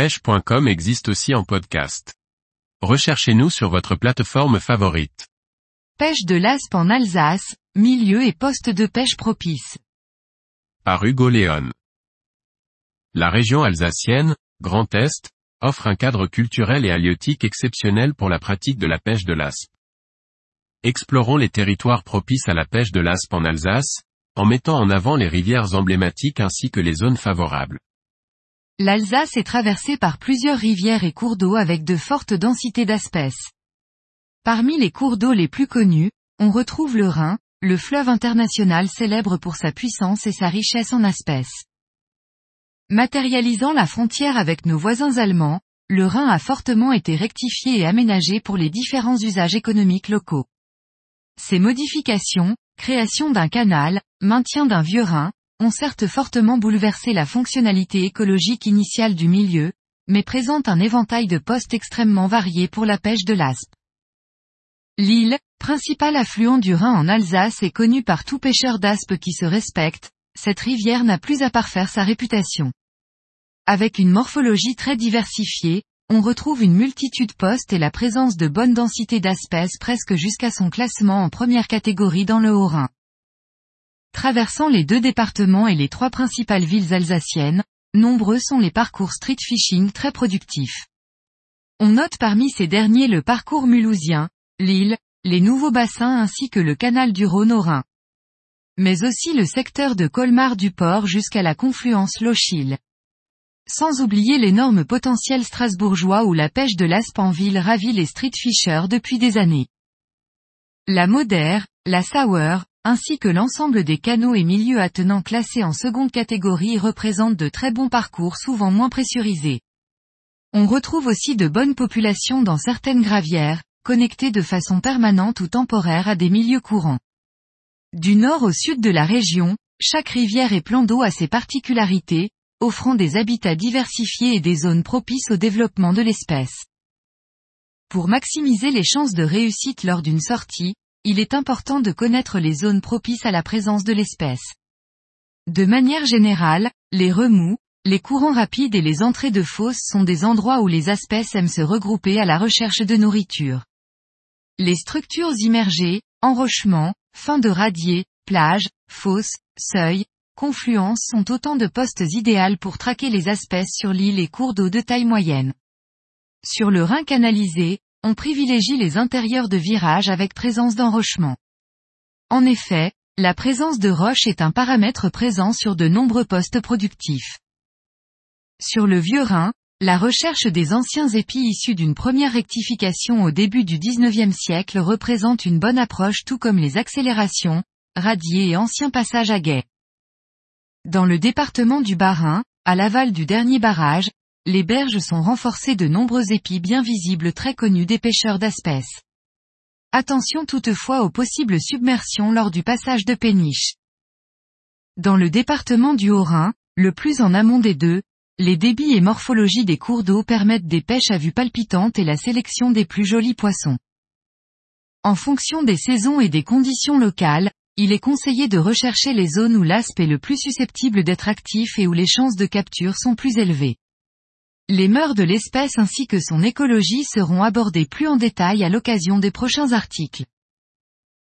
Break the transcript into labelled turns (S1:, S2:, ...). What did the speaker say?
S1: pêche.com existe aussi en podcast. Recherchez-nous sur votre plateforme favorite.
S2: Pêche de l'aspe en Alsace, milieu et poste de pêche propice.
S1: Par Hugo Léon. La région alsacienne, Grand Est, offre un cadre culturel et halieutique exceptionnel pour la pratique de la pêche de l'aspe. Explorons les territoires propices à la pêche de l'aspe en Alsace, en mettant en avant les rivières emblématiques ainsi que les zones favorables.
S2: L'Alsace est traversée par plusieurs rivières et cours d'eau avec de fortes densités d'espèces. Parmi les cours d'eau les plus connus, on retrouve le Rhin, le fleuve international célèbre pour sa puissance et sa richesse en espèces. Matérialisant la frontière avec nos voisins allemands, le Rhin a fortement été rectifié et aménagé pour les différents usages économiques locaux. Ces modifications, création d'un canal, maintien d'un vieux Rhin, ont certes fortement bouleversé la fonctionnalité écologique initiale du milieu, mais présentent un éventail de postes extrêmement variés pour la pêche de l'aspe. L'île, principal affluent du Rhin en Alsace est connue par tout pêcheur d'aspe qui se respecte, cette rivière n'a plus à parfaire sa réputation. Avec une morphologie très diversifiée, on retrouve une multitude postes et la présence de bonnes densités d'espèces presque jusqu'à son classement en première catégorie dans le Haut-Rhin. Traversant les deux départements et les trois principales villes alsaciennes, nombreux sont les parcours street fishing très productifs. On note parmi ces derniers le parcours mulhousien, l'île, les nouveaux bassins ainsi que le canal du Rhône au Rhin. Mais aussi le secteur de Colmar du port jusqu'à la confluence Lochil. Sans oublier l'énorme potentiel strasbourgeois où la pêche de l'aspe en ville ravit les street fishers depuis des années. La Modère, la Sauer, ainsi que l'ensemble des canaux et milieux attenants classés en seconde catégorie représentent de très bons parcours souvent moins pressurisés. On retrouve aussi de bonnes populations dans certaines gravières, connectées de façon permanente ou temporaire à des milieux courants. Du nord au sud de la région, chaque rivière et plan d'eau a ses particularités, offrant des habitats diversifiés et des zones propices au développement de l'espèce. Pour maximiser les chances de réussite lors d'une sortie, il est important de connaître les zones propices à la présence de l'espèce. De manière générale, les remous, les courants rapides et les entrées de fosses sont des endroits où les espèces aiment se regrouper à la recherche de nourriture. Les structures immergées, enrochements, fins de radier, plages, fosses, seuils, confluences sont autant de postes idéaux pour traquer les espèces sur l'île et cours d'eau de taille moyenne. Sur le Rhin canalisé, on privilégie les intérieurs de virage avec présence d'enrochement. En effet, la présence de roches est un paramètre présent sur de nombreux postes productifs. Sur le vieux Rhin, la recherche des anciens épis issus d'une première rectification au début du XIXe siècle représente une bonne approche tout comme les accélérations, radiers et anciens passages à guet. Dans le département du Bas-Rhin, à l'aval du dernier barrage, les berges sont renforcées de nombreux épis bien visibles très connus des pêcheurs d'espèces. Attention toutefois aux possibles submersions lors du passage de péniche. Dans le département du Haut-Rhin, le plus en amont des deux, les débits et morphologies des cours d'eau permettent des pêches à vue palpitante et la sélection des plus jolis poissons. En fonction des saisons et des conditions locales, il est conseillé de rechercher les zones où l'aspe est le plus susceptible d'être actif et où les chances de capture sont plus élevées. Les mœurs de l'espèce ainsi que son écologie seront abordées plus en détail à l'occasion des prochains articles.